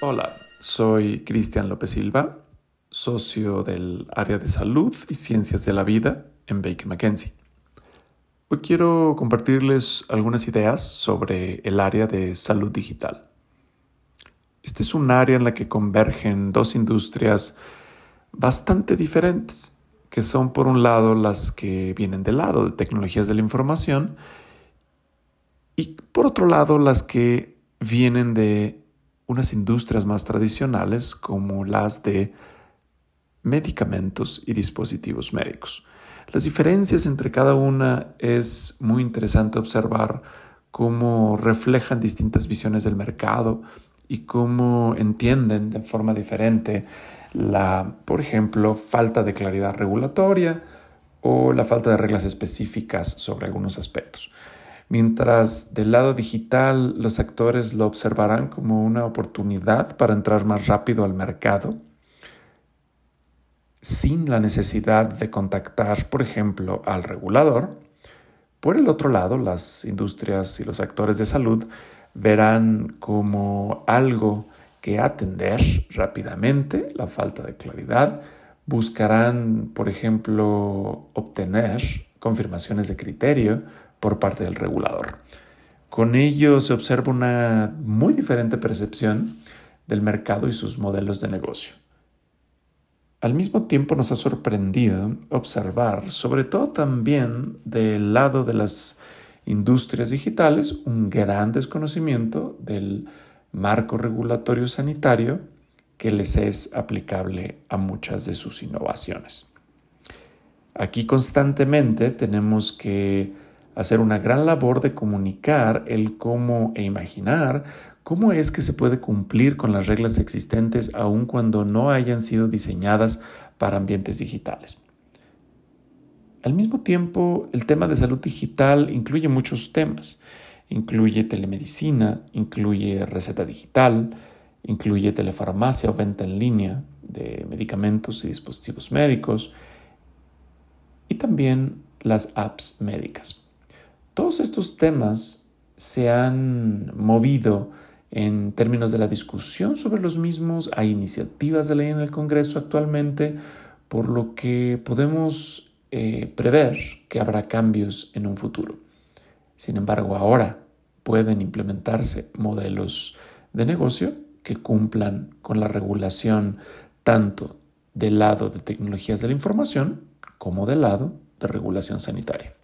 Hola, soy Cristian López Silva, socio del área de salud y ciencias de la vida en Baker McKenzie. Hoy quiero compartirles algunas ideas sobre el área de salud digital. Este es un área en la que convergen dos industrias bastante diferentes, que son por un lado las que vienen del lado de tecnologías de la información y por otro lado las que vienen de unas industrias más tradicionales como las de medicamentos y dispositivos médicos. Las diferencias entre cada una es muy interesante observar cómo reflejan distintas visiones del mercado y cómo entienden de forma diferente la, por ejemplo, falta de claridad regulatoria o la falta de reglas específicas sobre algunos aspectos. Mientras del lado digital los actores lo observarán como una oportunidad para entrar más rápido al mercado, sin la necesidad de contactar, por ejemplo, al regulador. Por el otro lado, las industrias y los actores de salud verán como algo que atender rápidamente la falta de claridad, buscarán, por ejemplo, obtener confirmaciones de criterio por parte del regulador. Con ello se observa una muy diferente percepción del mercado y sus modelos de negocio. Al mismo tiempo nos ha sorprendido observar, sobre todo también del lado de las industrias digitales, un gran desconocimiento del marco regulatorio sanitario que les es aplicable a muchas de sus innovaciones. Aquí constantemente tenemos que hacer una gran labor de comunicar el cómo e imaginar cómo es que se puede cumplir con las reglas existentes aun cuando no hayan sido diseñadas para ambientes digitales. Al mismo tiempo, el tema de salud digital incluye muchos temas. Incluye telemedicina, incluye receta digital, incluye telefarmacia o venta en línea de medicamentos y dispositivos médicos también las apps médicas. Todos estos temas se han movido en términos de la discusión sobre los mismos. Hay iniciativas de ley en el Congreso actualmente, por lo que podemos eh, prever que habrá cambios en un futuro. Sin embargo, ahora pueden implementarse modelos de negocio que cumplan con la regulación tanto del lado de tecnologías de la información como del lado de regulación sanitaria.